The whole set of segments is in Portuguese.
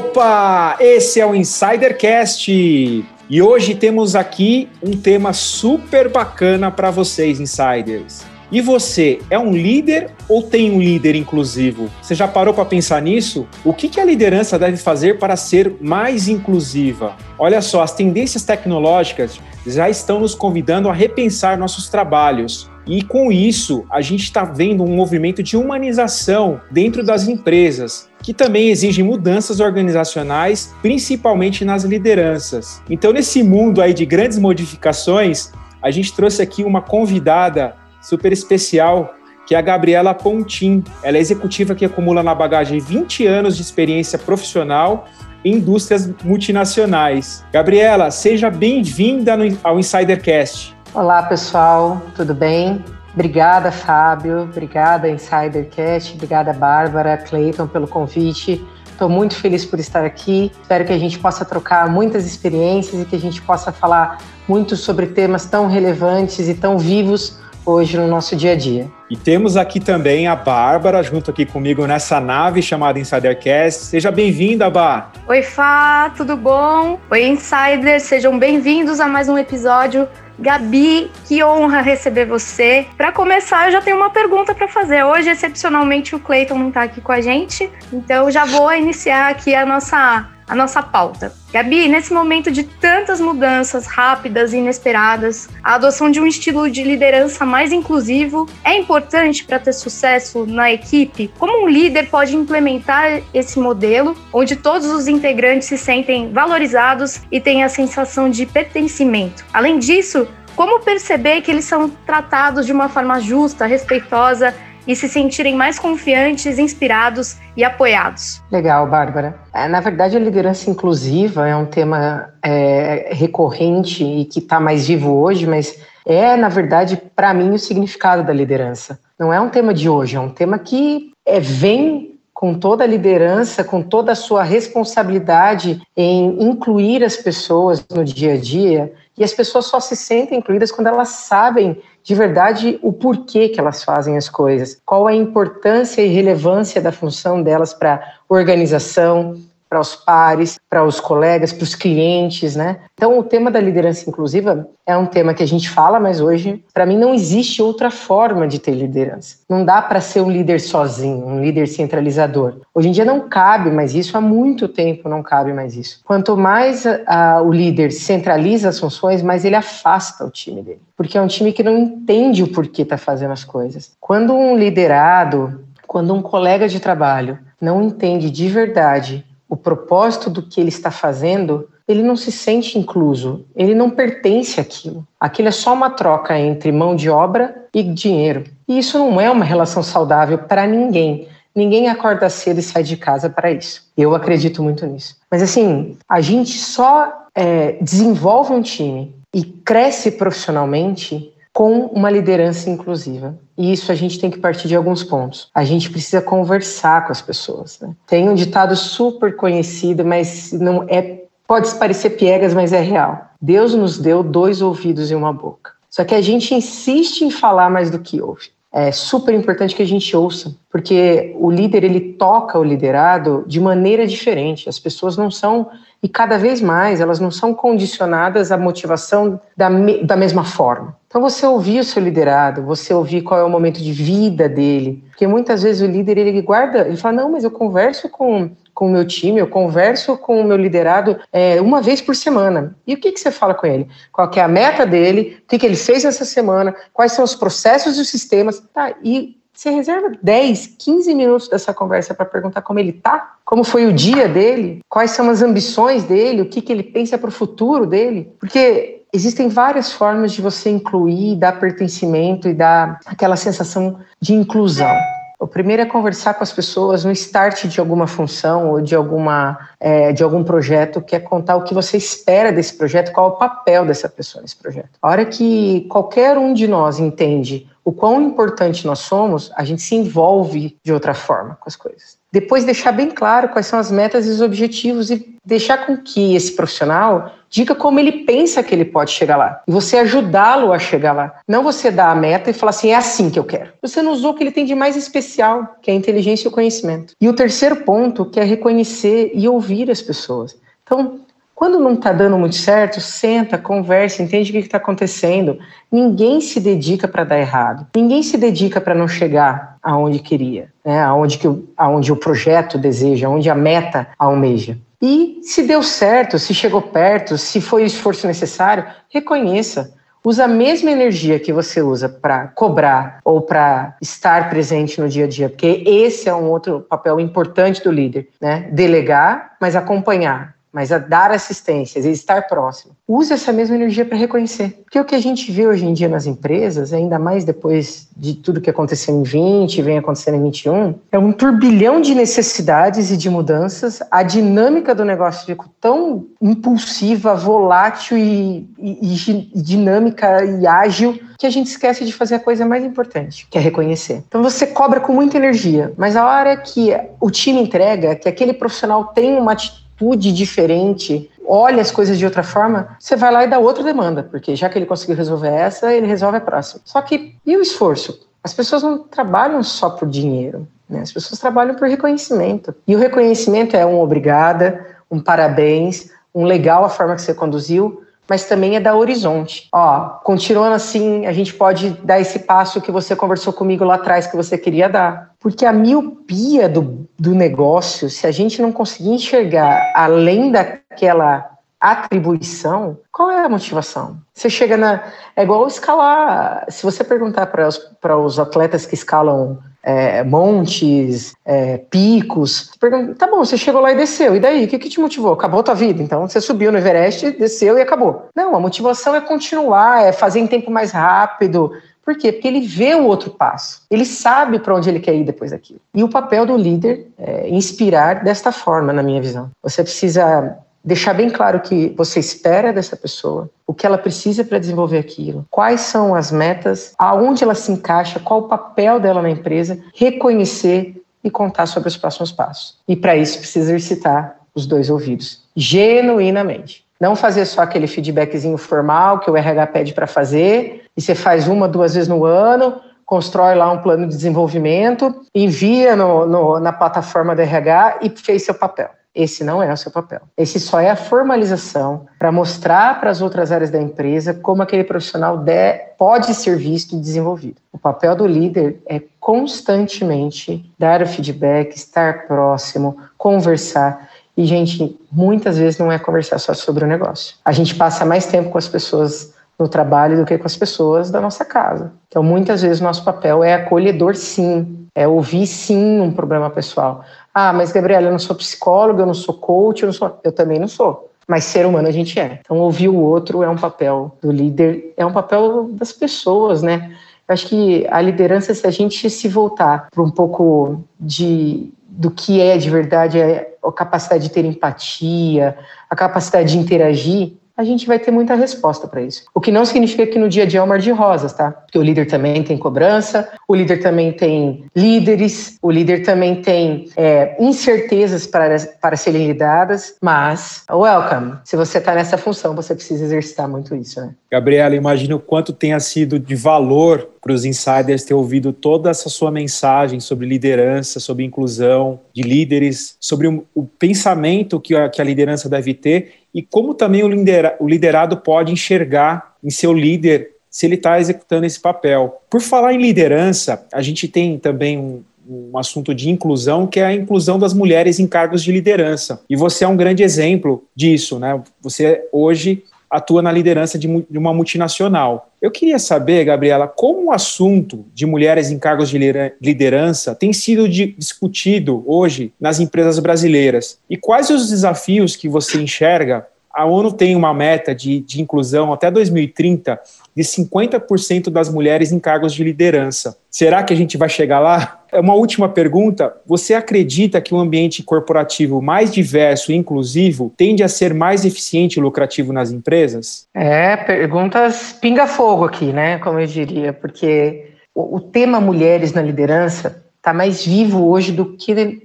Opa! Esse é o Insidercast e hoje temos aqui um tema super bacana para vocês, insiders. E você é um líder ou tem um líder inclusivo? Você já parou para pensar nisso? O que, que a liderança deve fazer para ser mais inclusiva? Olha só, as tendências tecnológicas já estão nos convidando a repensar nossos trabalhos. E com isso, a gente está vendo um movimento de humanização dentro das empresas, que também exige mudanças organizacionais, principalmente nas lideranças. Então, nesse mundo aí de grandes modificações, a gente trouxe aqui uma convidada super especial, que é a Gabriela Pontin. Ela é executiva que acumula na bagagem 20 anos de experiência profissional em indústrias multinacionais. Gabriela, seja bem-vinda ao Insidercast. Olá, pessoal, tudo bem? Obrigada, Fábio. Obrigada, Insidercast. Obrigada, Bárbara, Clayton, pelo convite. Estou muito feliz por estar aqui. Espero que a gente possa trocar muitas experiências e que a gente possa falar muito sobre temas tão relevantes e tão vivos hoje no nosso dia a dia. E temos aqui também a Bárbara, junto aqui comigo nessa nave chamada Insidercast. Seja bem-vinda, Bá! Oi, Fá, tudo bom? Oi, Insiders, sejam bem-vindos a mais um episódio Gabi, que honra receber você. Para começar, eu já tenho uma pergunta para fazer. Hoje, excepcionalmente, o Cleiton não está aqui com a gente, então já vou iniciar aqui a nossa a nossa pauta. Gabi, nesse momento de tantas mudanças rápidas e inesperadas, a adoção de um estilo de liderança mais inclusivo é importante para ter sucesso na equipe? Como um líder pode implementar esse modelo, onde todos os integrantes se sentem valorizados e têm a sensação de pertencimento? Além disso, como perceber que eles são tratados de uma forma justa, respeitosa e se sentirem mais confiantes, inspirados e apoiados. Legal, Bárbara. É, na verdade, a liderança inclusiva é um tema é, recorrente e que está mais vivo hoje, mas é, na verdade, para mim, o significado da liderança. Não é um tema de hoje, é um tema que é, vem com toda a liderança, com toda a sua responsabilidade em incluir as pessoas no dia a dia, e as pessoas só se sentem incluídas quando elas sabem de verdade o porquê que elas fazem as coisas, qual a importância e relevância da função delas para organização, para os pares, para os colegas, para os clientes, né? Então, o tema da liderança inclusiva é um tema que a gente fala, mas hoje, para mim, não existe outra forma de ter liderança. Não dá para ser um líder sozinho, um líder centralizador. Hoje em dia não cabe mais isso, há muito tempo não cabe mais isso. Quanto mais uh, o líder centraliza as funções, mais ele afasta o time dele, porque é um time que não entende o porquê está fazendo as coisas. Quando um liderado, quando um colega de trabalho não entende de verdade o propósito do que ele está fazendo, ele não se sente incluso, ele não pertence àquilo. Aquilo é só uma troca entre mão de obra e dinheiro. E isso não é uma relação saudável para ninguém. Ninguém acorda cedo e sai de casa para isso. Eu acredito muito nisso. Mas assim, a gente só é, desenvolve um time e cresce profissionalmente com uma liderança inclusiva. E isso a gente tem que partir de alguns pontos. A gente precisa conversar com as pessoas. Né? Tem um ditado super conhecido, mas não é pode parecer piegas, mas é real. Deus nos deu dois ouvidos e uma boca. Só que a gente insiste em falar mais do que ouve. É super importante que a gente ouça, porque o líder ele toca o liderado de maneira diferente. As pessoas não são e cada vez mais elas não são condicionadas à motivação da, me, da mesma forma. Então você ouvir o seu liderado, você ouvir qual é o momento de vida dele, porque muitas vezes o líder ele guarda, ele fala não, mas eu converso com com o meu time, eu converso com o meu liderado é, uma vez por semana. E o que, que você fala com ele? Qual é a meta dele? O que, que ele fez nessa semana? Quais são os processos e os sistemas? Tá, e você reserva 10, 15 minutos dessa conversa para perguntar como ele tá, como foi o dia dele, quais são as ambições dele, o que, que ele pensa para o futuro dele. Porque existem várias formas de você incluir, dar pertencimento e dar aquela sensação de inclusão. O primeiro é conversar com as pessoas no start de alguma função ou de, alguma, é, de algum projeto, que é contar o que você espera desse projeto, qual é o papel dessa pessoa nesse projeto. A hora que qualquer um de nós entende o quão importante nós somos, a gente se envolve de outra forma com as coisas. Depois deixar bem claro quais são as metas e os objetivos e deixar com que esse profissional diga como ele pensa que ele pode chegar lá. E você ajudá-lo a chegar lá. Não você dar a meta e falar assim, é assim que eu quero. Você não usou o que ele tem de mais especial, que é a inteligência e o conhecimento. E o terceiro ponto, que é reconhecer e ouvir as pessoas. Então, quando não está dando muito certo, senta, conversa, entende o que está acontecendo. Ninguém se dedica para dar errado. Ninguém se dedica para não chegar aonde queria, né? aonde, que, aonde o projeto deseja, aonde a meta almeja. E se deu certo, se chegou perto, se foi o esforço necessário, reconheça. Usa a mesma energia que você usa para cobrar ou para estar presente no dia a dia, porque esse é um outro papel importante do líder, né? Delegar, mas acompanhar, mas a dar assistência, e estar próximo. Use essa mesma energia para reconhecer. Porque o que a gente vê hoje em dia nas empresas, ainda mais depois de tudo que aconteceu em 20 e vem acontecendo em 21, é um turbilhão de necessidades e de mudanças. A dinâmica do negócio ficou tão impulsiva, volátil e, e, e dinâmica e ágil que a gente esquece de fazer a coisa mais importante, que é reconhecer. Então você cobra com muita energia, mas a hora que o time entrega, que aquele profissional tem uma atitude atitude diferente, olha as coisas de outra forma, você vai lá e dá outra demanda, porque já que ele conseguiu resolver essa, ele resolve a próxima. Só que e o esforço? As pessoas não trabalham só por dinheiro, né? as pessoas trabalham por reconhecimento. E o reconhecimento é um obrigada, um parabéns, um legal a forma que você conduziu, mas também é da horizonte. Ó, continuando assim, a gente pode dar esse passo que você conversou comigo lá atrás que você queria dar. Porque a miopia do, do negócio, se a gente não conseguir enxergar além daquela atribuição, qual é a motivação? Você chega na. É igual escalar. Se você perguntar para os, para os atletas que escalam é, montes, é, picos. Pergunta, tá bom, você chegou lá e desceu, e daí? O que, que te motivou? Acabou a tua vida? Então você subiu no Everest, desceu e acabou. Não, a motivação é continuar, é fazer em tempo mais rápido. Por quê? Porque ele vê o outro passo, ele sabe para onde ele quer ir depois daquilo. E o papel do líder é inspirar desta forma, na minha visão. Você precisa deixar bem claro o que você espera dessa pessoa, o que ela precisa para desenvolver aquilo, quais são as metas, aonde ela se encaixa, qual o papel dela na empresa, reconhecer e contar sobre os próximos passos. E para isso precisa exercitar os dois ouvidos, genuinamente. Não fazer só aquele feedbackzinho formal que o RH pede para fazer, e você faz uma, duas vezes no ano, constrói lá um plano de desenvolvimento, envia no, no, na plataforma do RH e fez seu papel. Esse não é o seu papel. Esse só é a formalização para mostrar para as outras áreas da empresa como aquele profissional de, pode ser visto e desenvolvido. O papel do líder é constantemente dar o feedback, estar próximo, conversar. E, gente, muitas vezes não é conversar só sobre o negócio. A gente passa mais tempo com as pessoas no trabalho do que com as pessoas da nossa casa. Então, muitas vezes, nosso papel é acolhedor, sim, é ouvir, sim, um problema pessoal. Ah, mas Gabriela, eu não sou psicóloga, eu não sou coach, eu, não sou... eu também não sou. Mas ser humano a gente é. Então, ouvir o outro é um papel do líder, é um papel das pessoas, né? Eu acho que a liderança, se a gente se voltar para um pouco de do que é de verdade é a capacidade de ter empatia, a capacidade de interagir, a gente vai ter muita resposta para isso. O que não significa que no dia a dia é um mar de rosas, tá? Porque o líder também tem cobrança, o líder também tem líderes, o líder também tem é, incertezas para, para serem lidadas, mas, welcome, se você está nessa função, você precisa exercitar muito isso, né? Gabriela, imagina o quanto tenha sido de valor para os insiders ter ouvido toda essa sua mensagem sobre liderança, sobre inclusão de líderes, sobre o, o pensamento que a, que a liderança deve ter e como também o, lidera, o liderado pode enxergar em seu líder se ele está executando esse papel. Por falar em liderança, a gente tem também um, um assunto de inclusão, que é a inclusão das mulheres em cargos de liderança. E você é um grande exemplo disso, né? Você hoje atua na liderança de, de uma multinacional. Eu queria saber, Gabriela, como o assunto de mulheres em cargos de liderança tem sido discutido hoje nas empresas brasileiras e quais os desafios que você enxerga a ONU tem uma meta de, de inclusão até 2030 de 50% das mulheres em cargos de liderança. Será que a gente vai chegar lá? É uma última pergunta. Você acredita que um ambiente corporativo mais diverso e inclusivo tende a ser mais eficiente e lucrativo nas empresas? É, perguntas pinga-fogo aqui, né? Como eu diria, porque o, o tema mulheres na liderança está mais vivo hoje do que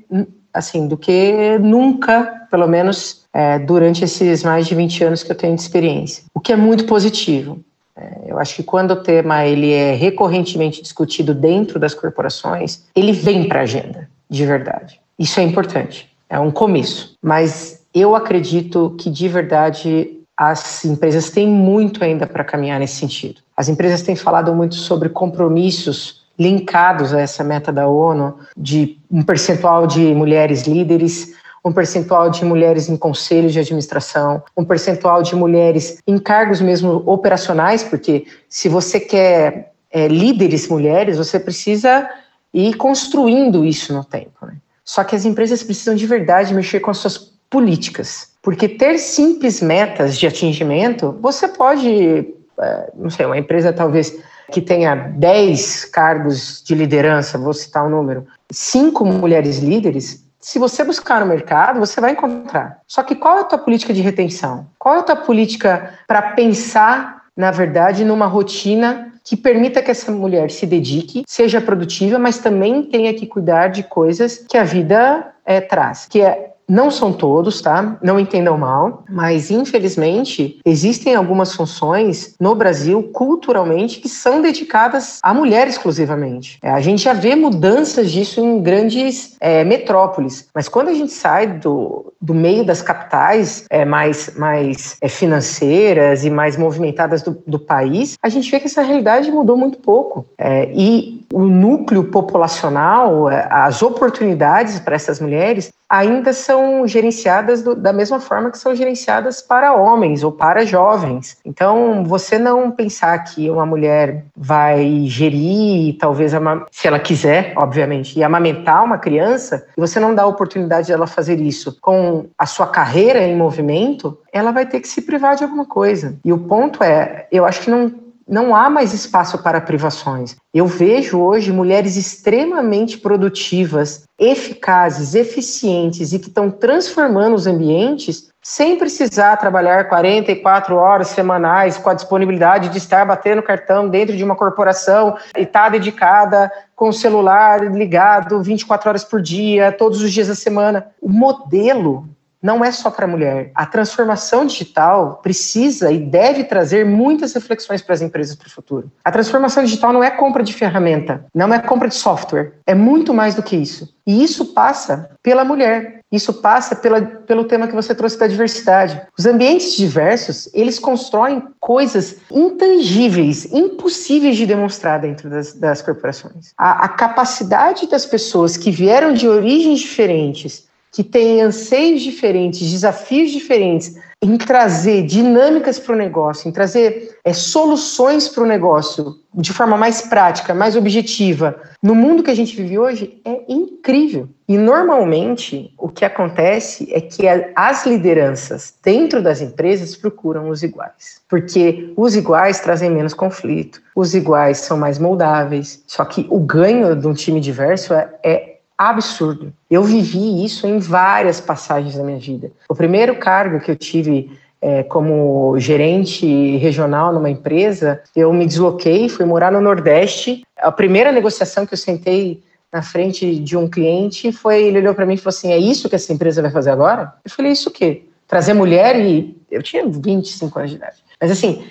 assim, do que nunca, pelo menos é, durante esses mais de 20 anos que eu tenho de experiência, o que é muito positivo. É, eu acho que quando o tema ele é recorrentemente discutido dentro das corporações, ele vem para a agenda, de verdade. Isso é importante, é um começo. Mas eu acredito que, de verdade, as empresas têm muito ainda para caminhar nesse sentido. As empresas têm falado muito sobre compromissos linkados a essa meta da ONU de um percentual de mulheres líderes, um percentual de mulheres em conselhos de administração, um percentual de mulheres em cargos mesmo operacionais, porque se você quer é, líderes mulheres, você precisa ir construindo isso no tempo. Né? Só que as empresas precisam de verdade mexer com as suas políticas. Porque ter simples metas de atingimento, você pode, é, não sei, uma empresa talvez que tenha 10 cargos de liderança, vou citar o um número, cinco mulheres líderes, se você buscar no mercado, você vai encontrar. Só que qual é a tua política de retenção? Qual é a tua política para pensar, na verdade, numa rotina que permita que essa mulher se dedique, seja produtiva, mas também tenha que cuidar de coisas que a vida é, traz, que é não são todos, tá? Não entendam mal, mas infelizmente existem algumas funções no Brasil, culturalmente, que são dedicadas à mulher exclusivamente. É, a gente já vê mudanças disso em grandes é, metrópoles, mas quando a gente sai do, do meio das capitais é, mais, mais é, financeiras e mais movimentadas do, do, país, a gente vê que essa realidade mudou muito pouco. É, e o núcleo populacional, é, as oportunidades para essas mulheres ainda são gerenciadas do, da mesma forma que são gerenciadas para homens ou para jovens. Então, você não pensar que uma mulher vai gerir, talvez, se ela quiser, obviamente, e amamentar uma criança, e você não dá a oportunidade dela fazer isso com a sua carreira em movimento, ela vai ter que se privar de alguma coisa. E o ponto é, eu acho que não não há mais espaço para privações. Eu vejo hoje mulheres extremamente produtivas, eficazes, eficientes e que estão transformando os ambientes sem precisar trabalhar 44 horas semanais com a disponibilidade de estar batendo cartão dentro de uma corporação e estar tá dedicada com o celular ligado 24 horas por dia, todos os dias da semana. O modelo não é só para a mulher. A transformação digital precisa e deve trazer muitas reflexões para as empresas para o futuro. A transformação digital não é compra de ferramenta, não é compra de software, é muito mais do que isso. E isso passa pela mulher. Isso passa pela, pelo tema que você trouxe da diversidade. Os ambientes diversos, eles constroem coisas intangíveis, impossíveis de demonstrar dentro das, das corporações. A, a capacidade das pessoas que vieram de origens diferentes que têm anseios diferentes, desafios diferentes, em trazer dinâmicas para o negócio, em trazer é, soluções para o negócio de forma mais prática, mais objetiva, no mundo que a gente vive hoje, é incrível. E normalmente o que acontece é que as lideranças dentro das empresas procuram os iguais, porque os iguais trazem menos conflito, os iguais são mais moldáveis. Só que o ganho de um time diverso é, é absurdo. Eu vivi isso em várias passagens da minha vida. O primeiro cargo que eu tive é, como gerente regional numa empresa, eu me desloquei, fui morar no Nordeste. A primeira negociação que eu sentei na frente de um cliente foi, ele olhou para mim e falou assim, é isso que essa empresa vai fazer agora? Eu falei, isso o quê? Trazer mulher e... Eu tinha 25 anos de idade. Mas assim,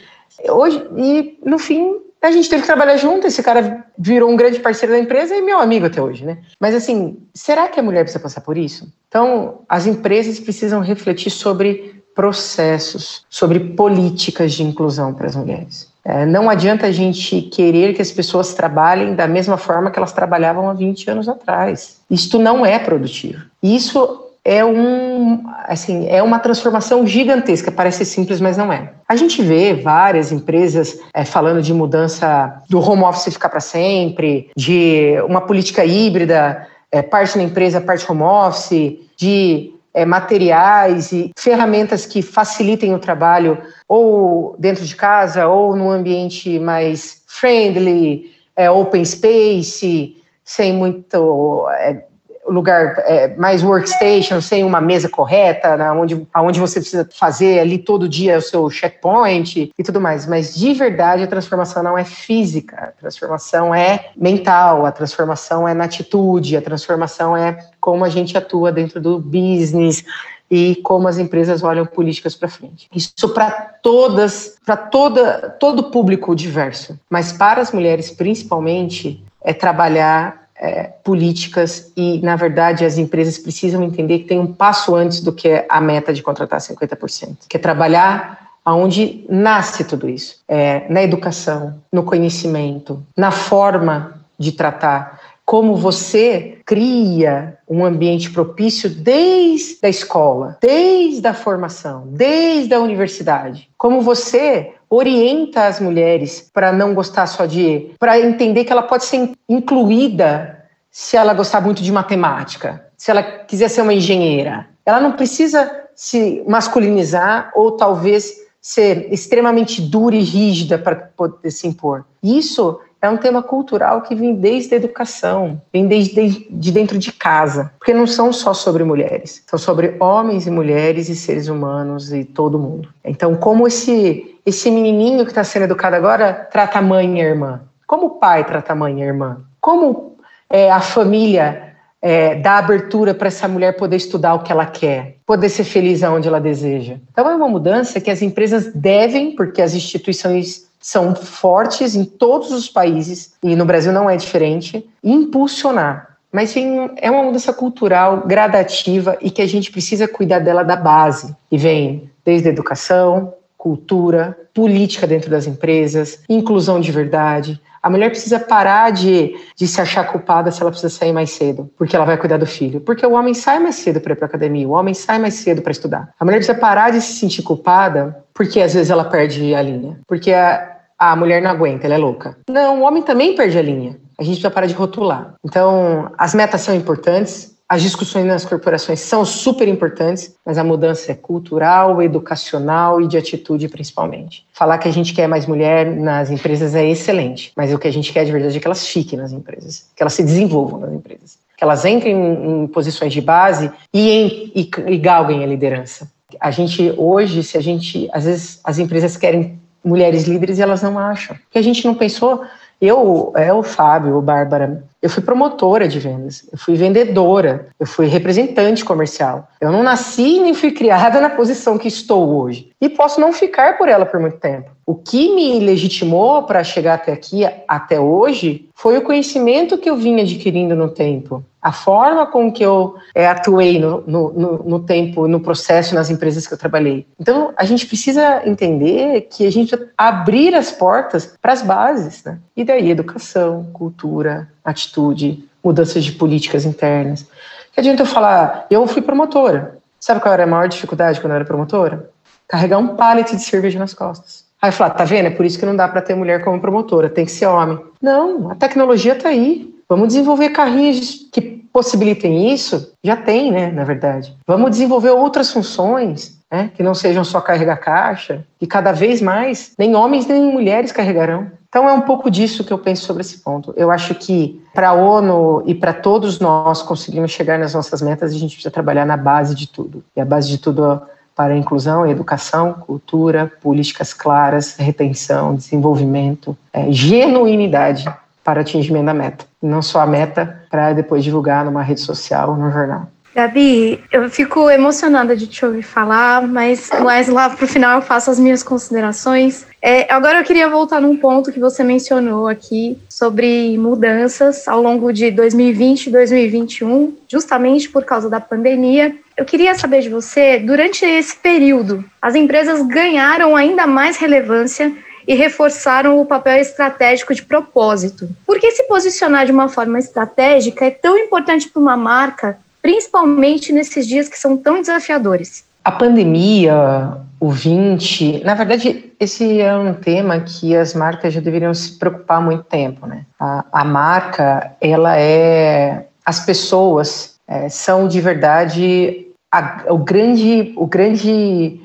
hoje, e no fim, a gente teve que trabalhar junto, esse cara virou um grande parceiro da empresa e meu amigo até hoje, né? Mas assim, será que a mulher precisa passar por isso? Então, as empresas precisam refletir sobre processos, sobre políticas de inclusão para as mulheres. É, não adianta a gente querer que as pessoas trabalhem da mesma forma que elas trabalhavam há 20 anos atrás. Isto não é produtivo. Isso é um assim é uma transformação gigantesca parece simples mas não é. A gente vê várias empresas é, falando de mudança do home office ficar para sempre de uma política híbrida é, parte na empresa parte home office de é, materiais e ferramentas que facilitem o trabalho ou dentro de casa ou no ambiente mais friendly é, open space sem muito é, lugar é, mais workstation, sem uma mesa correta, né, onde, onde você precisa fazer ali todo dia o seu checkpoint e tudo mais. Mas de verdade a transformação não é física, a transformação é mental, a transformação é na atitude, a transformação é como a gente atua dentro do business, e como as empresas olham políticas para frente. Isso para todas, para toda todo público diverso, mas para as mulheres principalmente é trabalhar é, políticas e, na verdade, as empresas precisam entender que tem um passo antes do que a meta de contratar 50%, que é trabalhar aonde nasce tudo isso, é, na educação, no conhecimento, na forma de tratar, como você cria um ambiente propício desde a escola, desde a formação, desde a universidade. Como você orienta as mulheres para não gostar só de, para entender que ela pode ser incluída se ela gostar muito de matemática, se ela quiser ser uma engenheira. Ela não precisa se masculinizar ou talvez ser extremamente dura e rígida para poder se impor. Isso é um tema cultural que vem desde a educação, vem desde de dentro de casa, porque não são só sobre mulheres, são sobre homens e mulheres e seres humanos e todo mundo. Então, como esse esse menininho que está sendo educado agora trata a mãe e a irmã? Como o pai trata a mãe e a irmã? Como é, a família é, dá abertura para essa mulher poder estudar o que ela quer, poder ser feliz aonde ela deseja? Então, é uma mudança que as empresas devem, porque as instituições são fortes em todos os países, e no Brasil não é diferente, impulsionar. Mas vem, é uma mudança cultural gradativa e que a gente precisa cuidar dela da base. E vem desde a educação, cultura, política dentro das empresas, inclusão de verdade. A mulher precisa parar de, de se achar culpada se ela precisa sair mais cedo, porque ela vai cuidar do filho. Porque o homem sai mais cedo para ir para academia, o homem sai mais cedo para estudar. A mulher precisa parar de se sentir culpada porque às vezes ela perde a linha. Porque a, a mulher não aguenta, ela é louca. Não, o homem também perde a linha. A gente precisa parar de rotular. Então, as metas são importantes, as discussões nas corporações são super importantes, mas a mudança é cultural, educacional e de atitude principalmente. Falar que a gente quer mais mulher nas empresas é excelente, mas o que a gente quer de verdade é que elas fiquem nas empresas, que elas se desenvolvam nas empresas, que elas entrem em, posições de base e, em, e, e galguem a liderança. A gente hoje, se a gente, às vezes as empresas querem mulheres líderes e elas não acham. Que a gente não pensou eu, é o Fábio, o Bárbara, eu fui promotora de vendas, eu fui vendedora, eu fui representante comercial. Eu não nasci nem fui criada na posição que estou hoje. E posso não ficar por ela por muito tempo. O que me legitimou para chegar até aqui, até hoje, foi o conhecimento que eu vim adquirindo no tempo a forma com que eu é, atuei no, no, no, no, tempo, no processo, nas empresas que eu trabalhei. Então, a gente precisa entender que a gente abrir as portas para as bases, né? E daí, educação, cultura, atitude, mudanças de políticas internas. Que adianta eu falar, eu fui promotora. Sabe qual era a maior dificuldade quando eu era promotora? Carregar um pallet de cerveja nas costas. Aí falar, tá vendo? É por isso que não dá para ter mulher como promotora, tem que ser homem. Não, a tecnologia está aí. Vamos desenvolver carrinhos que possibilitem isso. Já tem, né, na verdade. Vamos desenvolver outras funções, né, que não sejam só carregar caixa, e cada vez mais nem homens nem mulheres carregarão. Então é um pouco disso que eu penso sobre esse ponto. Eu acho que para a ONU e para todos nós conseguirmos chegar nas nossas metas, a gente precisa trabalhar na base de tudo. E a base de tudo para a inclusão, educação, cultura, políticas claras, retenção, desenvolvimento, é, genuinidade para atingimento da meta. Não só a meta para depois divulgar numa rede social ou no jornal. Gabi, eu fico emocionada de te ouvir falar, mas mais lá o final eu faço as minhas considerações. É, agora eu queria voltar num ponto que você mencionou aqui sobre mudanças ao longo de 2020 e 2021, justamente por causa da pandemia. Eu queria saber de você, durante esse período, as empresas ganharam ainda mais relevância e reforçaram o papel estratégico de propósito. Por que se posicionar de uma forma estratégica é tão importante para uma marca, principalmente nesses dias que são tão desafiadores? A pandemia, o 20, na verdade, esse é um tema que as marcas já deveriam se preocupar há muito tempo, né? A, a marca, ela é, as pessoas é, são de verdade a, o grande, o grande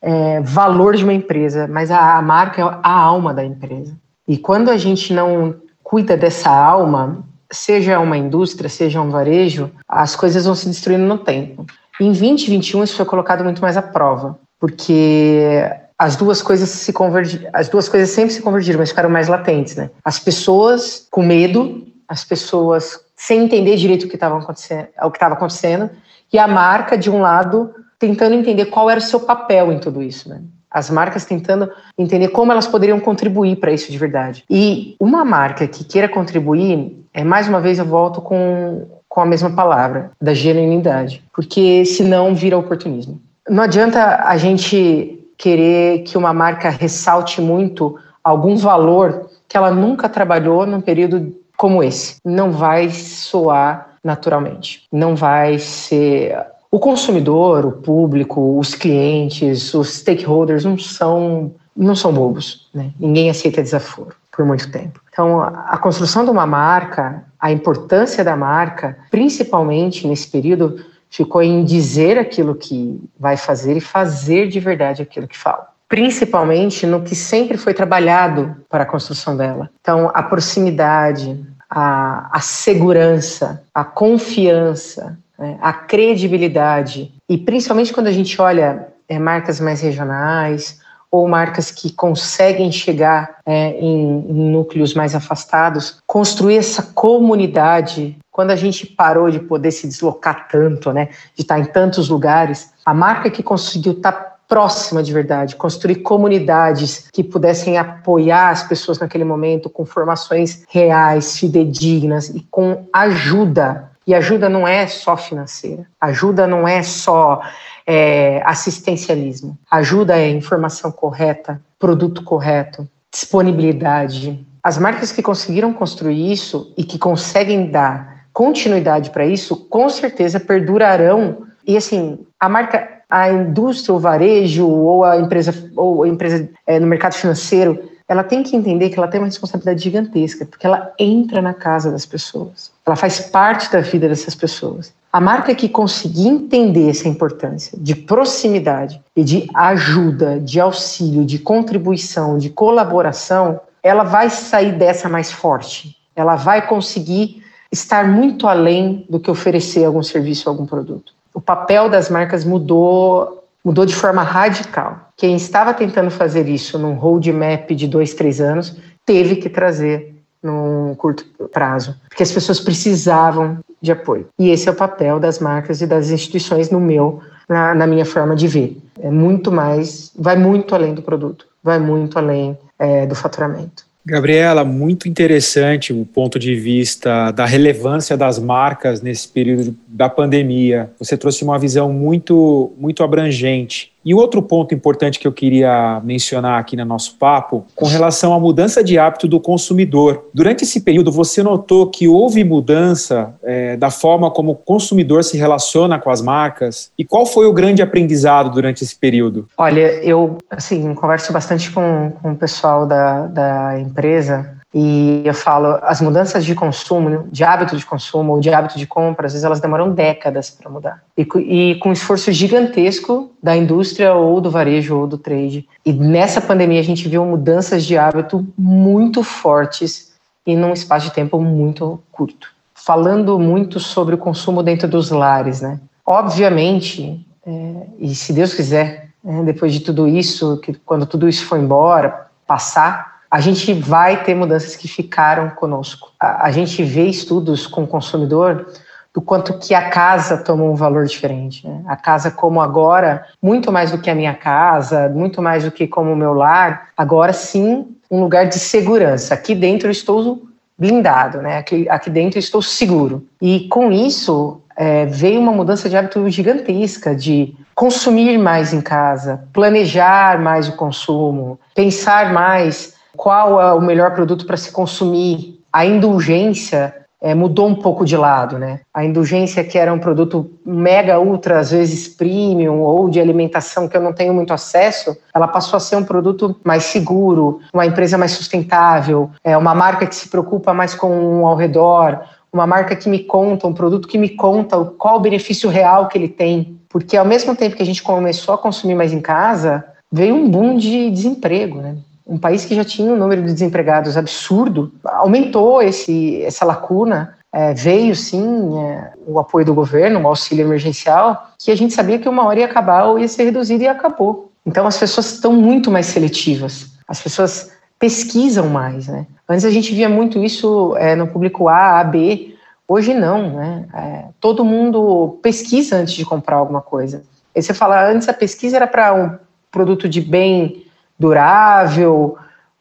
é, valor de uma empresa, mas a, a marca é a alma da empresa. E quando a gente não cuida dessa alma, seja uma indústria, seja um varejo, as coisas vão se destruindo no tempo. Em 2021 isso foi colocado muito mais à prova, porque as duas coisas se convergiram, as duas coisas sempre se convergiram, mas ficaram mais latentes, né? As pessoas com medo, as pessoas sem entender direito o que estava acontecendo, o que estava acontecendo, e a marca de um lado tentando entender qual era o seu papel em tudo isso, né? As marcas tentando entender como elas poderiam contribuir para isso de verdade. E uma marca que queira contribuir, é mais uma vez eu volto com, com a mesma palavra, da genuinidade, porque senão vira oportunismo. Não adianta a gente querer que uma marca ressalte muito algum valor que ela nunca trabalhou num período como esse. Não vai soar naturalmente. Não vai ser. O consumidor, o público, os clientes, os stakeholders não são, não são bobos. Né? Ninguém aceita desaforo por muito tempo. Então, a construção de uma marca, a importância da marca, principalmente nesse período, ficou em dizer aquilo que vai fazer e fazer de verdade aquilo que fala. Principalmente no que sempre foi trabalhado para a construção dela. Então, a proximidade, a, a segurança, a confiança, né, a credibilidade. E principalmente quando a gente olha é, marcas mais regionais ou marcas que conseguem chegar é, em, núcleos mais afastados, construir essa comunidade quando a gente parou de poder se deslocar tanto, né, de estar em tantos lugares, a marca que conseguiu estar próxima de verdade, construir comunidades que pudessem apoiar as pessoas naquele momento com formações reais, fidedignas e com ajuda. E ajuda não é só financeira, ajuda não é só é, assistencialismo, ajuda é informação correta, produto correto, disponibilidade. As marcas que conseguiram construir isso e que conseguem dar continuidade para isso, com certeza perdurarão. E assim, a marca, a indústria, o varejo ou a empresa, ou a empresa é, no mercado financeiro, ela tem que entender que ela tem uma responsabilidade gigantesca, porque ela entra na casa das pessoas, ela faz parte da vida dessas pessoas. A marca que conseguir entender essa importância de proximidade e de ajuda, de auxílio, de contribuição, de colaboração, ela vai sair dessa mais forte. Ela vai conseguir estar muito além do que oferecer algum serviço algum produto. O papel das marcas mudou, mudou de forma radical. Quem estava tentando fazer isso num roadmap de dois, três anos, teve que trazer num curto prazo, porque as pessoas precisavam de apoio. E esse é o papel das marcas e das instituições no meu, na, na minha forma de ver. É muito mais, vai muito além do produto, vai muito além é, do faturamento. Gabriela, muito interessante o ponto de vista da relevância das marcas nesse período da pandemia. Você trouxe uma visão muito, muito abrangente. E outro ponto importante que eu queria mencionar aqui no nosso papo, com relação à mudança de hábito do consumidor. Durante esse período, você notou que houve mudança é, da forma como o consumidor se relaciona com as marcas? E qual foi o grande aprendizado durante esse período? Olha, eu assim, converso bastante com, com o pessoal da, da empresa e eu falo, as mudanças de consumo, de hábito de consumo ou de hábito de compra, às vezes elas demoram décadas para mudar. E, e, com esforço gigantesco da indústria ou do varejo ou do trade. E nessa pandemia a gente viu mudanças de hábito muito fortes e num espaço de tempo muito curto. Falando muito sobre o consumo dentro dos lares, né? Obviamente, é, e se Deus quiser, é, depois de tudo isso, que quando tudo isso for embora, passar, a gente vai ter mudanças que ficaram conosco. A, a, gente vê estudos com o consumidor do quanto que a casa tomou um valor diferente. Né? A casa como agora, muito mais do que a minha casa, muito mais do que como o meu lar, agora sim um lugar de segurança. Aqui dentro eu estou blindado, né? aqui, aqui dentro eu estou seguro. E com isso é, veio uma mudança de hábito gigantesca de consumir mais em casa, planejar mais o consumo, pensar mais qual é o melhor produto para se consumir. A indulgência é, mudou um pouco de lado, né? A indulgência que era um produto mega ultra, às vezes premium ou de alimentação que eu não tenho muito acesso, ela passou a ser um produto mais seguro, uma empresa mais sustentável, é uma marca que se preocupa mais com um ao redor, uma marca que me conta, um produto que me conta qual o benefício real que ele tem. Porque ao mesmo tempo que a gente começou a consumir mais em casa, veio um boom de desemprego, né? Um país que já tinha um número de desempregados absurdo, aumentou esse, essa lacuna é, veio sim é, o apoio do governo, o auxílio emergencial, que a gente sabia que uma hora ia acabar ou ia ser reduzido e acabou. Então as pessoas estão muito mais seletivas, as pessoas pesquisam mais, né? Antes a gente via muito isso é, no público A, A, B, hoje não, né? É, todo mundo pesquisa antes de comprar alguma coisa. Você fala, antes a pesquisa era para um produto de bem durável,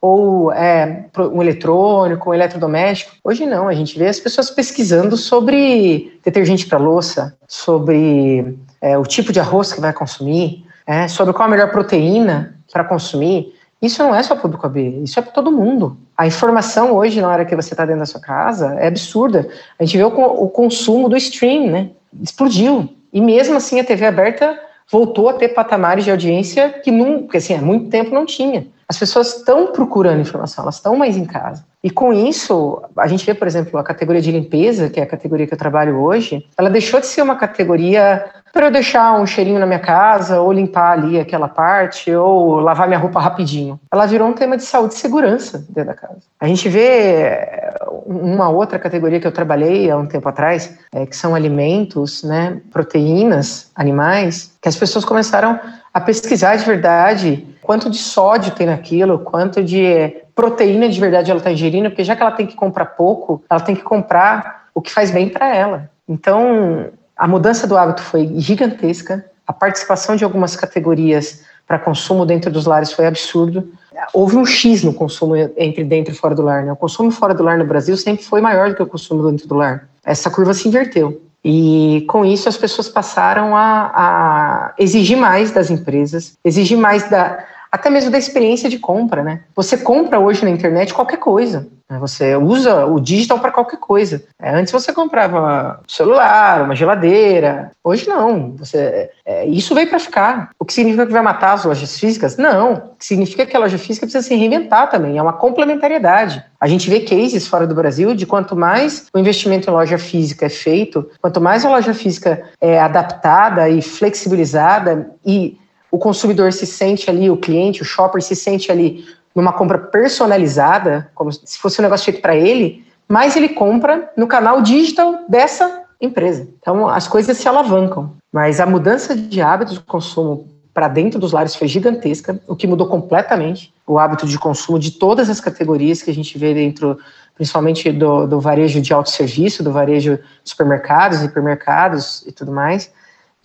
ou é, um eletrônico, um eletrodoméstico. Hoje não, a gente vê as pessoas pesquisando sobre detergente para louça, sobre é, o tipo de arroz que vai consumir, é, sobre qual a melhor proteína para consumir. Isso não é só público AB, isso é para todo mundo. A informação hoje, na hora que você está dentro da sua casa, é absurda. A gente vê o, o consumo do stream, né? Explodiu. E mesmo assim a TV aberta voltou a ter patamares de audiência que nunca, assim, há muito tempo não tinha. As pessoas estão procurando informação, elas estão mais em casa. E com isso, a gente vê, por exemplo, a categoria de limpeza, que é a categoria que eu trabalho hoje, ela deixou de ser uma categoria para eu deixar um cheirinho na minha casa, ou limpar ali aquela parte, ou lavar minha roupa rapidinho. Ela virou um tema de saúde e segurança dentro da casa. A gente vê eh, uma outra categoria que eu trabalhei há um tempo atrás, é, que são alimentos, né, proteínas animais, que as pessoas começaram a pesquisar de verdade quanto de sódio tem naquilo, quanto de proteína de verdade ela está ingerindo, porque já que ela tem que comprar pouco, ela tem que comprar o que faz bem para ela. Então, a mudança do hábito foi gigantesca, a participação de algumas categorias para consumo dentro dos lares foi absurdo. Houve um X no consumo entre dentro e fora do lar. Né? O consumo fora do lar no Brasil sempre foi maior do que o consumo dentro do lar. Essa curva se inverteu. E com isso as pessoas passaram a, a exigir mais das empresas, exigir mais da, até mesmo da experiência de compra, né? Você compra hoje na internet qualquer coisa. Né? Você usa o digital para qualquer coisa. É, antes você comprava um celular, uma geladeira. Hoje não. Você, é, isso veio para ficar. O que significa que vai matar as lojas físicas? Não. O que significa que a loja física precisa se reinventar também. É uma complementariedade. A gente vê cases fora do Brasil de quanto mais o investimento em loja física é feito, quanto mais a loja física é adaptada e flexibilizada e o consumidor se sente ali, o cliente, o shopper se sente ali numa compra personalizada, como se fosse um negócio feito para ele, mais ele compra no canal digital dessa empresa. Então as coisas se alavancam. Mas a mudança de hábito de consumo para dentro dos lares foi gigantesca, o que mudou completamente o hábito de consumo de todas as categorias que a gente vê dentro, principalmente do, do varejo de autosserviço, do varejo de supermercados, hipermercados e tudo mais.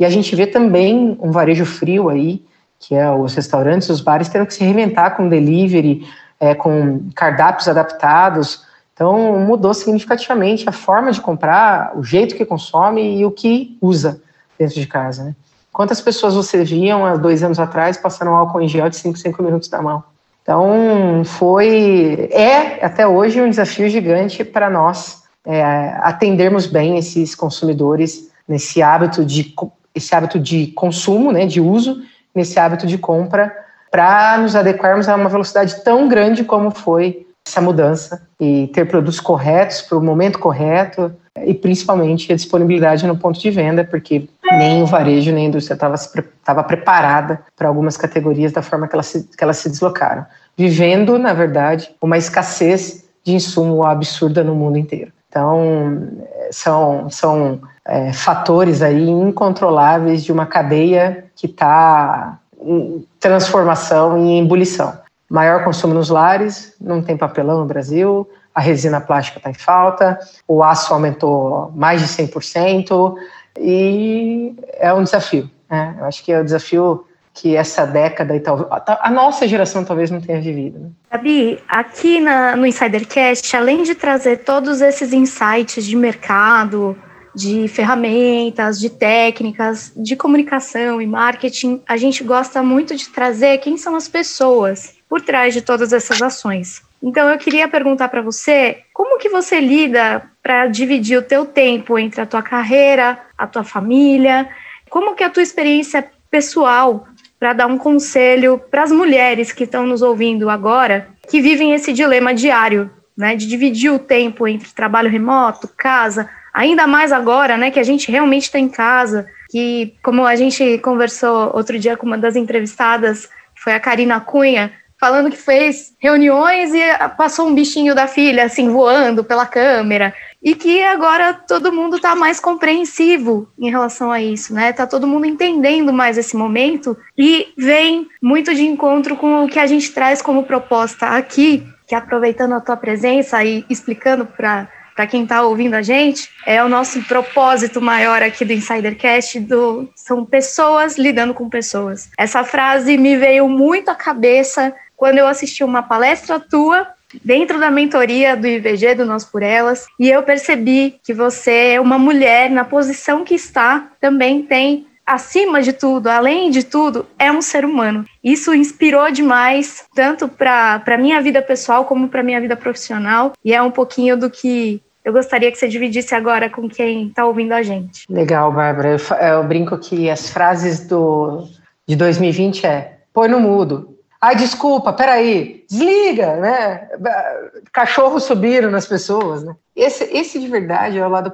E a gente vê também um varejo frio aí, que é os restaurantes, os bares tendo que se reinventar com delivery, é, com cardápios adaptados. Então, mudou significativamente a forma de comprar, o jeito que consome e o que usa dentro de casa. Né? Quantas pessoas você viam há dois anos atrás passando álcool em gel de 5, 5 minutos na mão? Então, foi, é até hoje um desafio gigante para nós é, atendermos bem esses consumidores nesse hábito de esse hábito de consumo, né, de uso, nesse hábito de compra, para nos adequarmos a uma velocidade tão grande como foi essa mudança e ter produtos corretos para o momento correto e principalmente a disponibilidade no ponto de venda, porque nem o varejo nem a indústria estava preparada para algumas categorias da forma que elas, se, que elas se deslocaram, vivendo, na verdade, uma escassez de insumo absurda no mundo inteiro. Então, são, são é, fatores aí incontroláveis de uma cadeia que está em transformação e em ebulição. Maior consumo nos lares, não tem papelão no Brasil, a resina plástica está em falta, o aço aumentou mais de 100% e é um desafio. Né? Eu acho que é o desafio que essa década e tal, a nossa geração talvez não tenha vivido. Né? Gabi, aqui na, no Insidercast, além de trazer todos esses insights de mercado, de ferramentas, de técnicas, de comunicação e marketing, a gente gosta muito de trazer quem são as pessoas por trás de todas essas ações. Então eu queria perguntar para você, como que você lida para dividir o teu tempo entre a tua carreira, a tua família? Como que é a tua experiência pessoal para dar um conselho para as mulheres que estão nos ouvindo agora, que vivem esse dilema diário, né, de dividir o tempo entre trabalho remoto, casa, ainda mais agora, né, que a gente realmente está em casa, que como a gente conversou outro dia com uma das entrevistadas, foi a Karina Cunha, falando que fez reuniões e passou um bichinho da filha assim voando pela câmera. E que agora todo mundo está mais compreensivo em relação a isso, né? Tá todo mundo entendendo mais esse momento e vem muito de encontro com o que a gente traz como proposta aqui, que aproveitando a tua presença e explicando para para quem está ouvindo a gente, é o nosso propósito maior aqui do Insidercast do são pessoas lidando com pessoas. Essa frase me veio muito à cabeça quando eu assisti uma palestra tua dentro da mentoria do IVG, do Nós por Elas, e eu percebi que você é uma mulher na posição que está, também tem acima de tudo, além de tudo, é um ser humano. Isso inspirou demais, tanto para a minha vida pessoal como para minha vida profissional, e é um pouquinho do que eu gostaria que você dividisse agora com quem está ouvindo a gente. Legal, Bárbara. Eu, eu, brinco que as frases do, de 2020 é põe no mudo, Ai, desculpa, peraí, desliga, né? Cachorros subiram nas pessoas, né? Esse, esse de verdade é o lado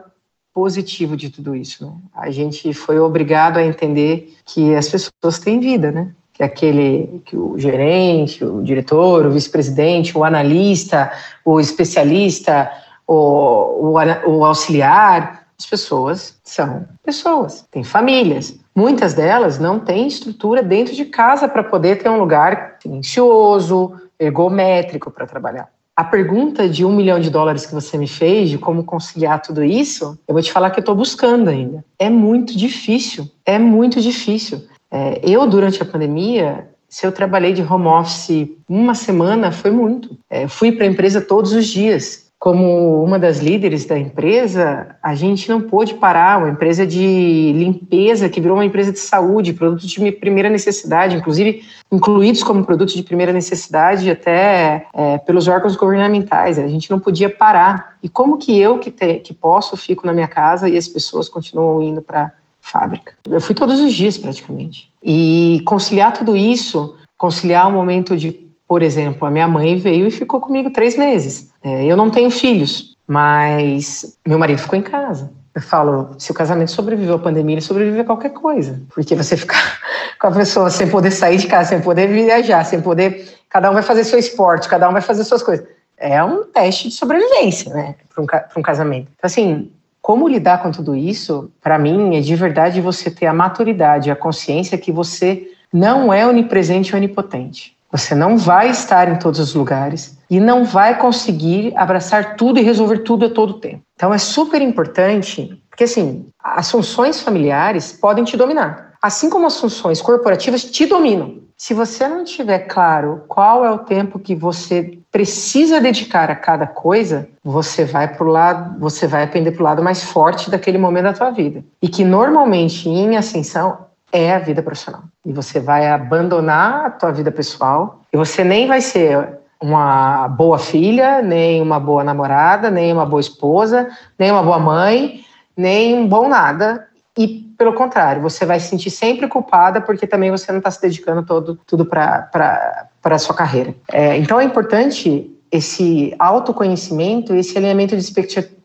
positivo de tudo isso, né? A gente foi obrigado a entender que as pessoas têm vida, né? Que aquele, que o gerente, o diretor, o vice-presidente, o analista, o especialista, o, o, o auxiliar, as pessoas são pessoas, têm famílias. Muitas delas não têm estrutura dentro de casa para poder ter um lugar silencioso, ergométrico para trabalhar. A pergunta de um milhão de dólares que você me fez, de como conciliar tudo isso, eu vou te falar que eu estou buscando ainda. É muito difícil, é muito difícil. É, eu, durante a pandemia, se eu trabalhei de home office uma semana, foi muito. É, fui para a empresa todos os dias como uma das líderes da empresa, a gente não pôde parar. Uma empresa de limpeza que virou uma empresa de saúde, produtos de primeira necessidade, inclusive incluídos como produtos de primeira necessidade até é, pelos órgãos governamentais. A gente não podia parar. E como que eu, que, te, que posso, fico na minha casa e as pessoas continuam indo para fábrica? Eu fui todos os dias praticamente. E conciliar tudo isso, conciliar o momento de por exemplo, a minha mãe veio e ficou comigo três meses. É, eu não tenho filhos, mas meu marido ficou em casa. Eu falo, se o casamento sobreviveu à pandemia, ele sobrevive a qualquer coisa. Porque você ficar com a pessoa sem poder sair de casa, sem poder viajar, sem poder. Cada um vai fazer seu esporte, cada um vai fazer suas coisas. É um teste de sobrevivência, né, para um, um casamento. Então, assim, como lidar com tudo isso, para mim, é de verdade você ter a maturidade, a consciência que você não é onipresente e onipotente. Você não vai estar em todos os lugares e não vai conseguir abraçar tudo e resolver tudo a todo tempo. Então é super importante, porque assim, as funções familiares podem te dominar, assim como as funções corporativas te dominam. Se você não tiver claro qual é o tempo que você precisa dedicar a cada coisa, você vai pro lado, você vai aprender para o lado mais forte daquele momento da tua vida. E que normalmente em ascensão é a vida profissional. E você vai abandonar a tua vida pessoal e você nem vai ser uma boa filha, nem uma boa namorada, nem uma boa esposa, nem uma boa mãe, nem um bom nada. E pelo contrário, você vai se sentir sempre culpada porque também você não está se dedicando todo, tudo para a sua carreira. É, então é importante esse autoconhecimento, esse alinhamento de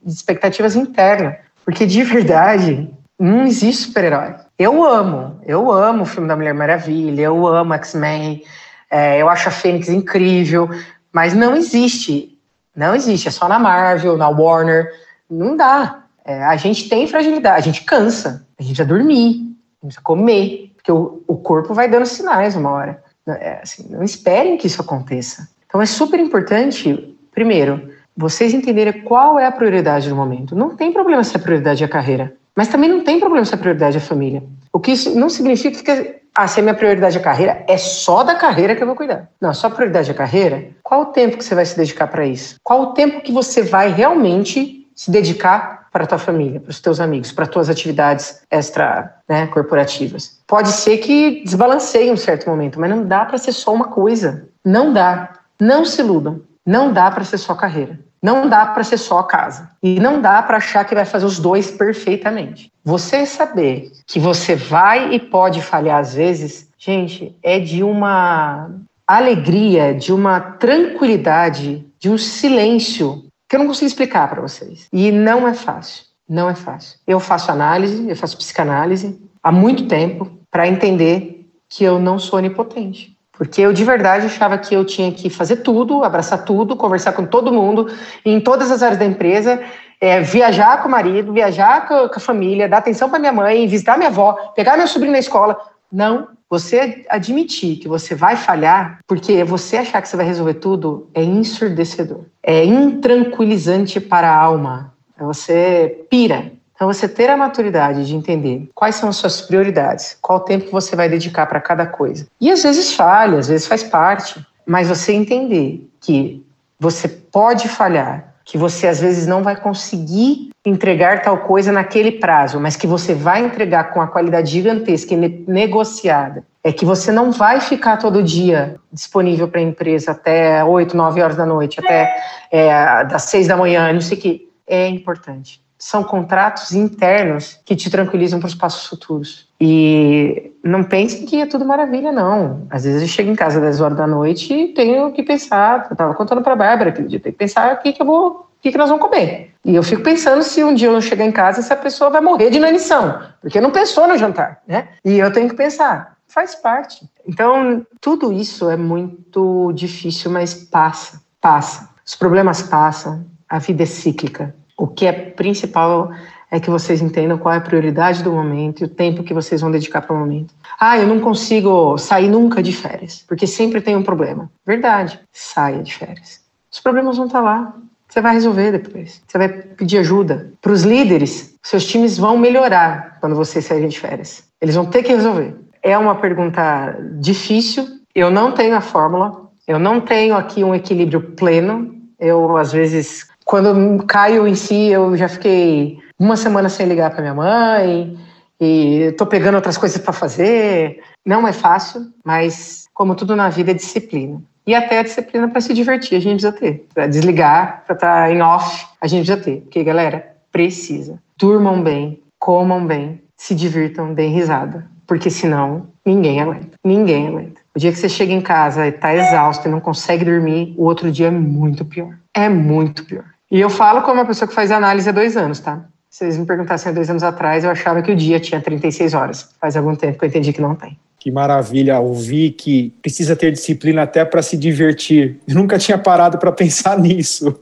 expectativas interna, porque de verdade não existe super-herói. Eu amo, eu amo o filme da Mulher Maravilha, eu amo X-Men, é, eu acho a Fênix incrível, mas não existe, não existe, é só na Marvel, na Warner, não dá. É, a gente tem fragilidade, a gente cansa, a gente precisa dormir, a gente precisa comer, porque o, o corpo vai dando sinais uma hora. É, assim, não esperem que isso aconteça. Então é super importante, primeiro, vocês entenderem qual é a prioridade no momento. Não tem problema se a prioridade é a carreira. Mas também não tem problema se a prioridade é a família. O que isso não significa que ah, se a minha prioridade é a carreira, é só da carreira que eu vou cuidar. Não, só prioridade é a carreira. Qual o tempo que você vai se dedicar para isso? Qual o tempo que você vai realmente se dedicar para a tua família, para os teus amigos, para as tuas atividades extra né, corporativas? Pode ser que desbalanceie em um certo momento, mas não dá para ser só uma coisa. Não dá. Não se iludam. Não dá para ser só carreira. Não dá para ser só a casa. E não dá para achar que vai fazer os dois perfeitamente. Você saber que você vai e pode falhar às vezes, gente, é de uma alegria, de uma tranquilidade, de um silêncio que eu não consigo explicar para vocês. E não é fácil. Não é fácil. Eu faço análise, eu faço psicanálise há muito tempo para entender que eu não sou onipotente. Porque eu de verdade achava que eu tinha que fazer tudo, abraçar tudo, conversar com todo mundo, em todas as áreas da empresa, é viajar com o marido, viajar com a família, dar atenção para minha mãe, visitar minha avó, pegar meu sobrinho na escola. Não, você admitir que você vai falhar, porque você achar que você vai resolver tudo, é ensurdecedor. É intranquilizante para a alma. Você pira. Então, você ter a maturidade de entender quais são as suas prioridades, qual o tempo que você vai dedicar para cada coisa. E às vezes falha, às vezes faz parte, mas você entender que você pode falhar, que você às vezes não vai conseguir entregar tal coisa naquele prazo, mas que você vai entregar com a qualidade gigantesca e negociada. É que você não vai ficar todo dia disponível para a empresa até 8, 9 horas da noite, até é, das 6 da manhã, não sei o que. É importante são contratos internos que te tranquilizam para os passos futuros. E não pense que é tudo maravilha, não. Às vezes eu chego em casa às 10 horas da noite e tenho que pensar. Eu estava contando para a Bárbara aquele dia, tenho que pensar o que, que eu vou, o que, que nós vamos comer. E eu fico pensando se um dia eu chegar em casa, essa pessoa vai morrer de inanição, porque não pensou no jantar, né? E eu tenho que pensar, faz parte. Então, tudo isso é muito difícil, mas passa, passa. Os problemas passam, a vida é cíclica. O que é principal é que vocês entendam qual é a prioridade do momento e o tempo que vocês vão dedicar para o momento. Ah, eu não consigo sair nunca de férias, porque sempre tem um problema. Verdade, saia de férias. Os problemas vão estar lá. Você vai resolver depois. Você vai pedir ajuda. Para os líderes, seus times vão melhorar quando você sair de férias. Eles vão ter que resolver. É uma pergunta difícil. Eu não tenho a fórmula. Eu não tenho aqui um equilíbrio pleno. Eu, às vezes, quando eu caio em si, eu já fiquei uma semana sem ligar para minha mãe e estou pegando outras coisas para fazer. Não é fácil, mas como tudo na vida é disciplina. E até a disciplina para se divertir, a gente precisa ter. Para desligar, para estar tá em off, a gente precisa ter. Porque, galera, precisa. Durmam bem, comam bem, se divirtam, deem risada. Porque senão, ninguém aguenta. Ninguém aguenta. O dia que você chega em casa e está exausto e não consegue dormir, o outro dia é muito pior. É muito pior. E eu falo como uma pessoa que faz análise há dois anos, tá? Se vocês me perguntassem há dois anos atrás, eu achava que o dia tinha 36 horas. Faz algum tempo que eu entendi que não tem. Que maravilha ouvir que precisa ter disciplina até para se divertir. Eu nunca tinha parado para pensar nisso.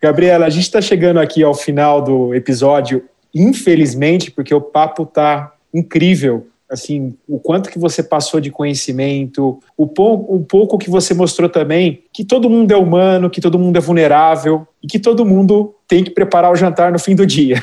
Gabriela, a gente está chegando aqui ao final do episódio, infelizmente, porque o papo tá incrível assim, o quanto que você passou de conhecimento, o pouco, o pouco que você mostrou também que todo mundo é humano, que todo mundo é vulnerável e que todo mundo tem que preparar o jantar no fim do dia.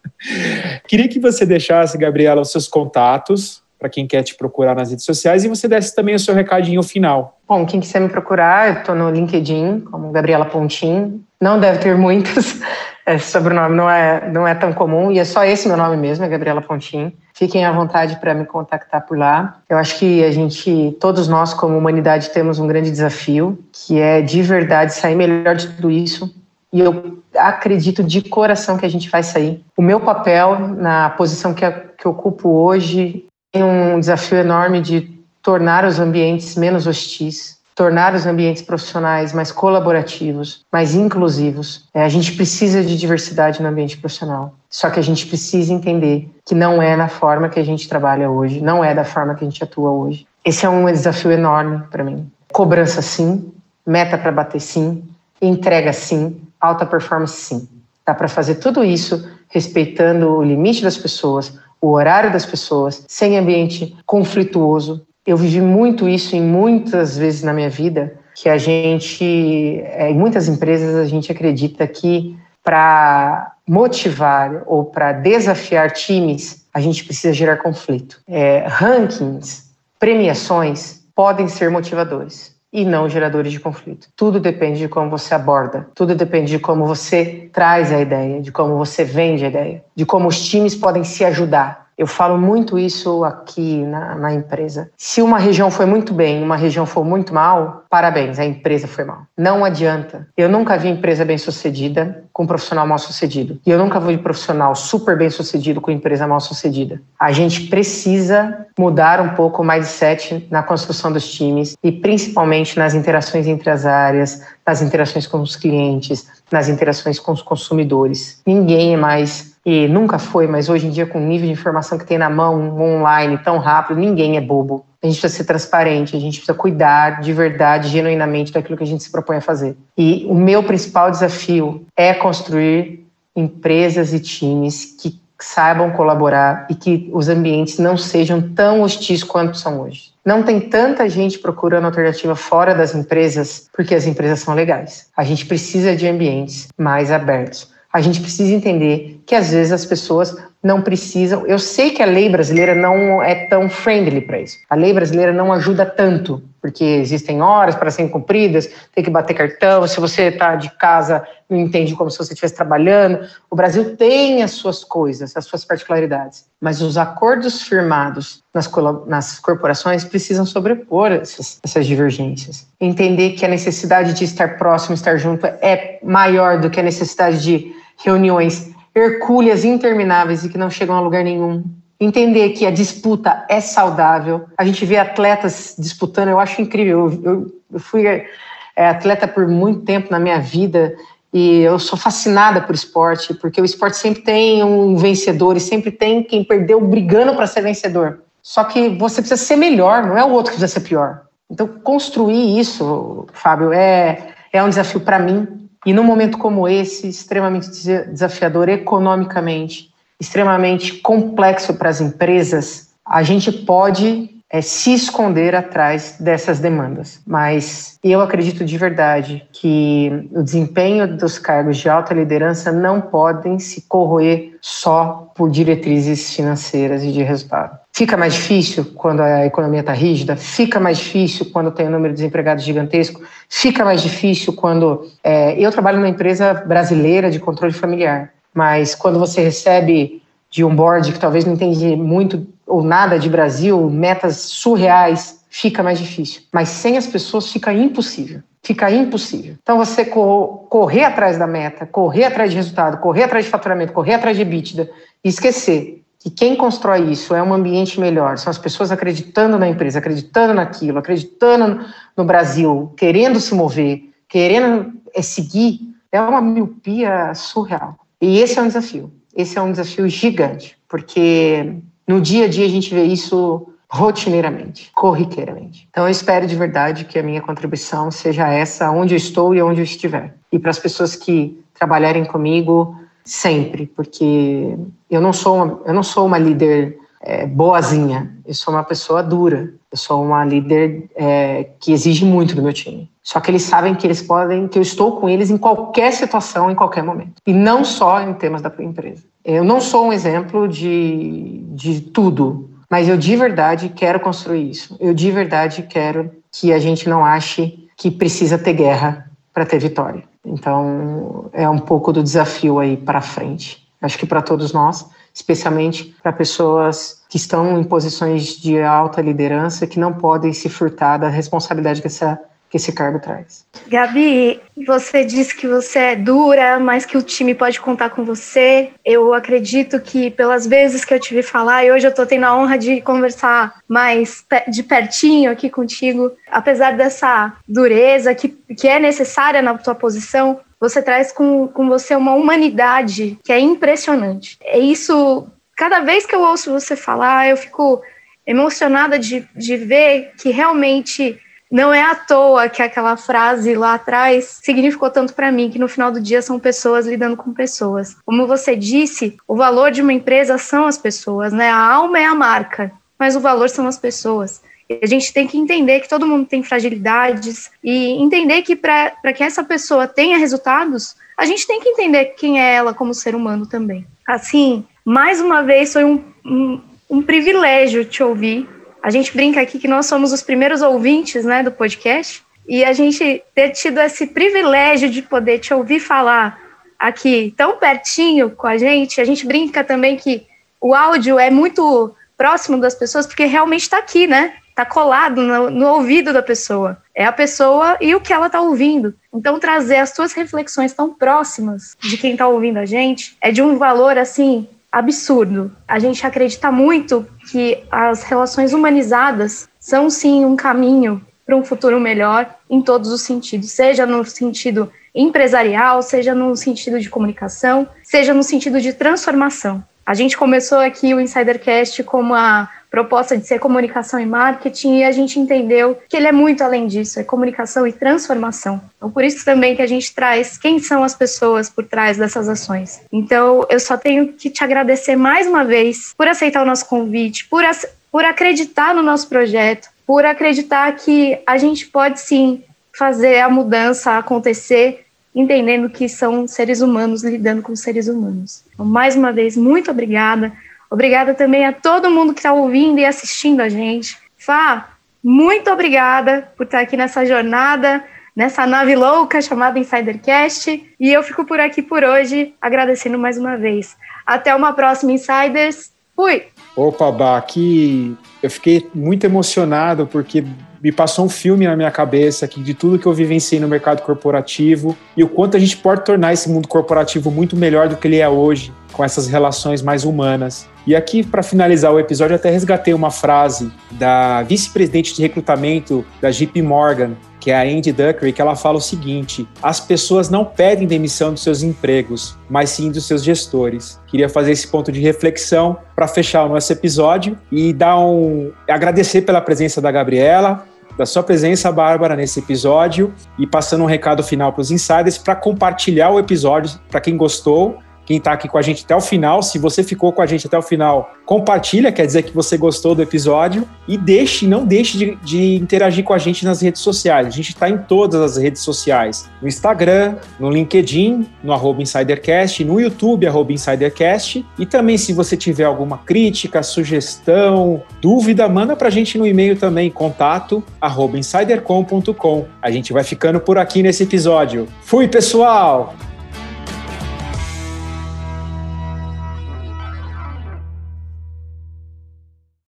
Queria que você deixasse, Gabriela, os seus contatos para quem quer te procurar nas redes sociais e você desse também o seu recadinho final. Bom, quem quiser me procurar, eu estou no LinkedIn como Gabriela Pontin. Não deve ter muitos, esse sobrenome não é, não é tão comum e é só esse meu nome mesmo, é Gabriela Pontin. Fiquem à vontade para me contactar por lá. Eu acho que a gente, todos nós como humanidade, temos um grande desafio, que é de verdade sair melhor de tudo isso. E eu acredito de coração que a gente vai sair. O meu papel na posição que, que ocupo hoje tem um desafio enorme de tornar os ambientes menos hostis, tornar os ambientes profissionais mais colaborativos, mais inclusivos. É, a gente precisa de diversidade no ambiente profissional. Só que a gente precisa entender que não é na forma que a gente trabalha hoje, não é da forma que a gente atua hoje. Esse é um desafio enorme para mim. Cobrança sim, meta para bater sim, entrega sim, alta performance sim. Dá para fazer tudo isso respeitando o limite das pessoas, o horário das pessoas, sem ambiente conflituoso. Eu vivi muito isso em muitas vezes na minha vida, que a gente, é, em muitas empresas, a gente acredita que para motivar ou para desafiar times, a gente precisa gerar conflito. É, rankings, premiações podem ser motivadores e não geradores de conflito. Tudo depende de como você aborda, tudo depende de como você traz a ideia, de como você vende a ideia, de como os times podem se ajudar. Eu falo muito isso aqui na, na, empresa. Se uma região foi muito bem, uma região foi muito mal, parabéns, a empresa foi mal. Não adianta. Eu nunca vi empresa bem sucedida com profissional mal sucedido. E eu nunca vi profissional super bem sucedido com empresa mal sucedida. A gente precisa mudar um pouco o mindset na construção dos times e principalmente nas interações entre as áreas, nas interações com os clientes, nas interações com os consumidores. Ninguém é mais e nunca foi, mas hoje em dia, com o nível de informação que tem na mão, online, tão rápido, ninguém é bobo. a gente precisa ser transparente, a gente precisa cuidar de verdade, genuinamente, daquilo que a gente se propõe a fazer. E o meu principal desafio é construir empresas e times que saibam colaborar e que os ambientes não sejam tão hostis quanto são hoje. Não tem tanta gente procurando alternativa fora das empresas porque as empresas são legais. A gente precisa de ambientes mais abertos. A gente precisa entender que às vezes as pessoas não precisam. Eu sei que a lei brasileira não é tão friendly para isso. A lei brasileira não ajuda tanto, porque existem horas para serem cumpridas, tem que bater cartão. Se você está de casa, não entende como se você estivesse trabalhando. O Brasil tem as suas coisas, as suas particularidades, mas os acordos firmados nas, nas corporações precisam sobrepor essas, essas divergências. Entender que a necessidade de estar próximo, estar junto, é maior do que a necessidade de reuniões hercúleas intermináveis e que não chegam a lugar nenhum. Entender que a disputa é saudável. A gente vê atletas disputando, eu acho incrível. Eu, eu, eu fui é, atleta por muito tempo na minha vida e eu sou fascinada por esporte, porque o esporte sempre tem um vencedor e sempre tem quem perdeu brigando para ser vencedor. Só que você precisa ser melhor, não é o outro que precisa ser pior. Então, construir isso, Fábio, é, é um desafio para mim, e num momento como esse, extremamente desafiador economicamente, extremamente complexo para as empresas, a gente pode é, se esconder atrás dessas demandas. Mas eu acredito de verdade que o desempenho dos cargos de alta liderança não podem se corroer só por diretrizes financeiras e de resultado. Fica mais difícil quando a economia está rígida, fica mais difícil quando tem um número de desempregados gigantesco, fica mais difícil quando. É, eu trabalho numa empresa brasileira de controle familiar, mas quando você recebe de um board que talvez não entende muito ou nada de Brasil, metas surreais, fica mais difícil. Mas sem as pessoas fica impossível. Fica impossível. Então você correr atrás da meta, correr atrás de resultado, correr atrás de faturamento, correr atrás de EBITDA e esquecer que quem constrói isso é um ambiente melhor, são as pessoas acreditando na empresa, acreditando naquilo, acreditando no Brasil, querendo se mover, querendo é, seguir, é uma miopia surreal. E esse é um desafio. Esse é um desafio gigante, porque no dia a dia a gente vê isso rotineiramente, corriqueiramente. Então eu espero de verdade que a minha contribuição seja essa onde eu estou e onde eu estiver. E para as pessoas que trabalharem comigo, sempre, porque eu não sou uma, eu não sou uma líder é, boazinha, eu sou uma pessoa dura, eu sou uma líder é, que exige muito do meu time. Só que eles sabem que eles podem, que eu estou com eles em qualquer situação, em qualquer momento. E não só em temas da empresa. Eu não sou um exemplo de, de tudo, mas eu de verdade quero construir isso. Eu de verdade quero que a gente não ache que precisa ter guerra para ter vitória. Então, é um pouco do desafio aí para frente. Acho que para todos nós, especialmente para pessoas que estão em posições de alta liderança, que não podem se furtar da responsabilidade que essa que esse cargo traz. Gabi, você disse que você é dura, mas que o time pode contar com você. Eu acredito que pelas vezes que eu te vi falar, e hoje eu estou tendo a honra de conversar mais de pertinho aqui contigo, apesar dessa dureza que, que é necessária na tua posição, você traz com, com você uma humanidade que é impressionante. É isso, cada vez que eu ouço você falar, eu fico emocionada de, de ver que realmente não é à toa que aquela frase lá atrás significou tanto para mim, que no final do dia são pessoas lidando com pessoas. Como você disse, o valor de uma empresa são as pessoas, né? A alma é a marca, mas o valor são as pessoas. E a gente tem que entender que todo mundo tem fragilidades e entender que para que essa pessoa tenha resultados, a gente tem que entender quem é ela como ser humano também. Assim, mais uma vez foi um, um, um privilégio te ouvir a gente brinca aqui que nós somos os primeiros ouvintes né, do podcast e a gente ter tido esse privilégio de poder te ouvir falar aqui tão pertinho com a gente. A gente brinca também que o áudio é muito próximo das pessoas porque realmente está aqui, né? Está colado no, no, ouvido da pessoa. É a pessoa e o que ela está ouvindo. Então, trazer as suas reflexões tão próximas de quem está ouvindo a gente é de um valor, assim, absurdo. A gente acredita muito que as relações humanizadas são sim um caminho para um futuro melhor em todos os sentidos, seja no sentido empresarial, seja no sentido de comunicação, seja no sentido de transformação. A gente começou aqui o Insidercast com uma proposta de ser comunicação e marketing e a gente entendeu que ele é muito além disso, é comunicação e transformação. Então, por isso também que a gente traz quem são as pessoas por trás dessas ações. Então, eu só tenho que te agradecer mais uma vez por aceitar o nosso convite, por, por acreditar no nosso projeto, por acreditar que a gente pode sim fazer a mudança acontecer, entendendo que são seres humanos lidando com seres humanos. Então, mais uma vez, muito obrigada. Obrigada também a todo mundo que está ouvindo e assistindo a gente. Fá, muito obrigada por estar aqui nessa jornada, nessa nave louca chamada Insidercast. E eu fico por aqui por hoje, agradecendo mais uma vez. Até uma próxima, Insiders. Fui! Opa, Bá, aqui eu fiquei muito emocionado porque me passou um filme na minha cabeça aqui de tudo que eu vivenciei no mercado corporativo e o quanto a gente pode tornar esse mundo corporativo muito melhor do que ele é hoje, com essas relações mais humanas. E aqui, para finalizar o episódio, até resgatei uma frase da vice-presidente de recrutamento da JP Morgan, que é a Andy Duckery, que ela fala o seguinte: as pessoas não pedem demissão dos seus empregos, mas sim dos seus gestores. Queria fazer esse ponto de reflexão para fechar o nosso episódio e dar um agradecer pela presença da Gabriela, da sua presença, Bárbara, nesse episódio e passando um recado final para os insiders para compartilhar o episódio para quem gostou quem está aqui com a gente até o final. Se você ficou com a gente até o final, compartilha, quer dizer que você gostou do episódio. E deixe, não deixe de, de interagir com a gente nas redes sociais. A gente está em todas as redes sociais: no Instagram, no LinkedIn, no arroba InsiderCast, no YouTube, arroba InsiderCast. E também, se você tiver alguma crítica, sugestão, dúvida, manda para a gente no e-mail também, contato arroba insidercom.com. A gente vai ficando por aqui nesse episódio. Fui, pessoal!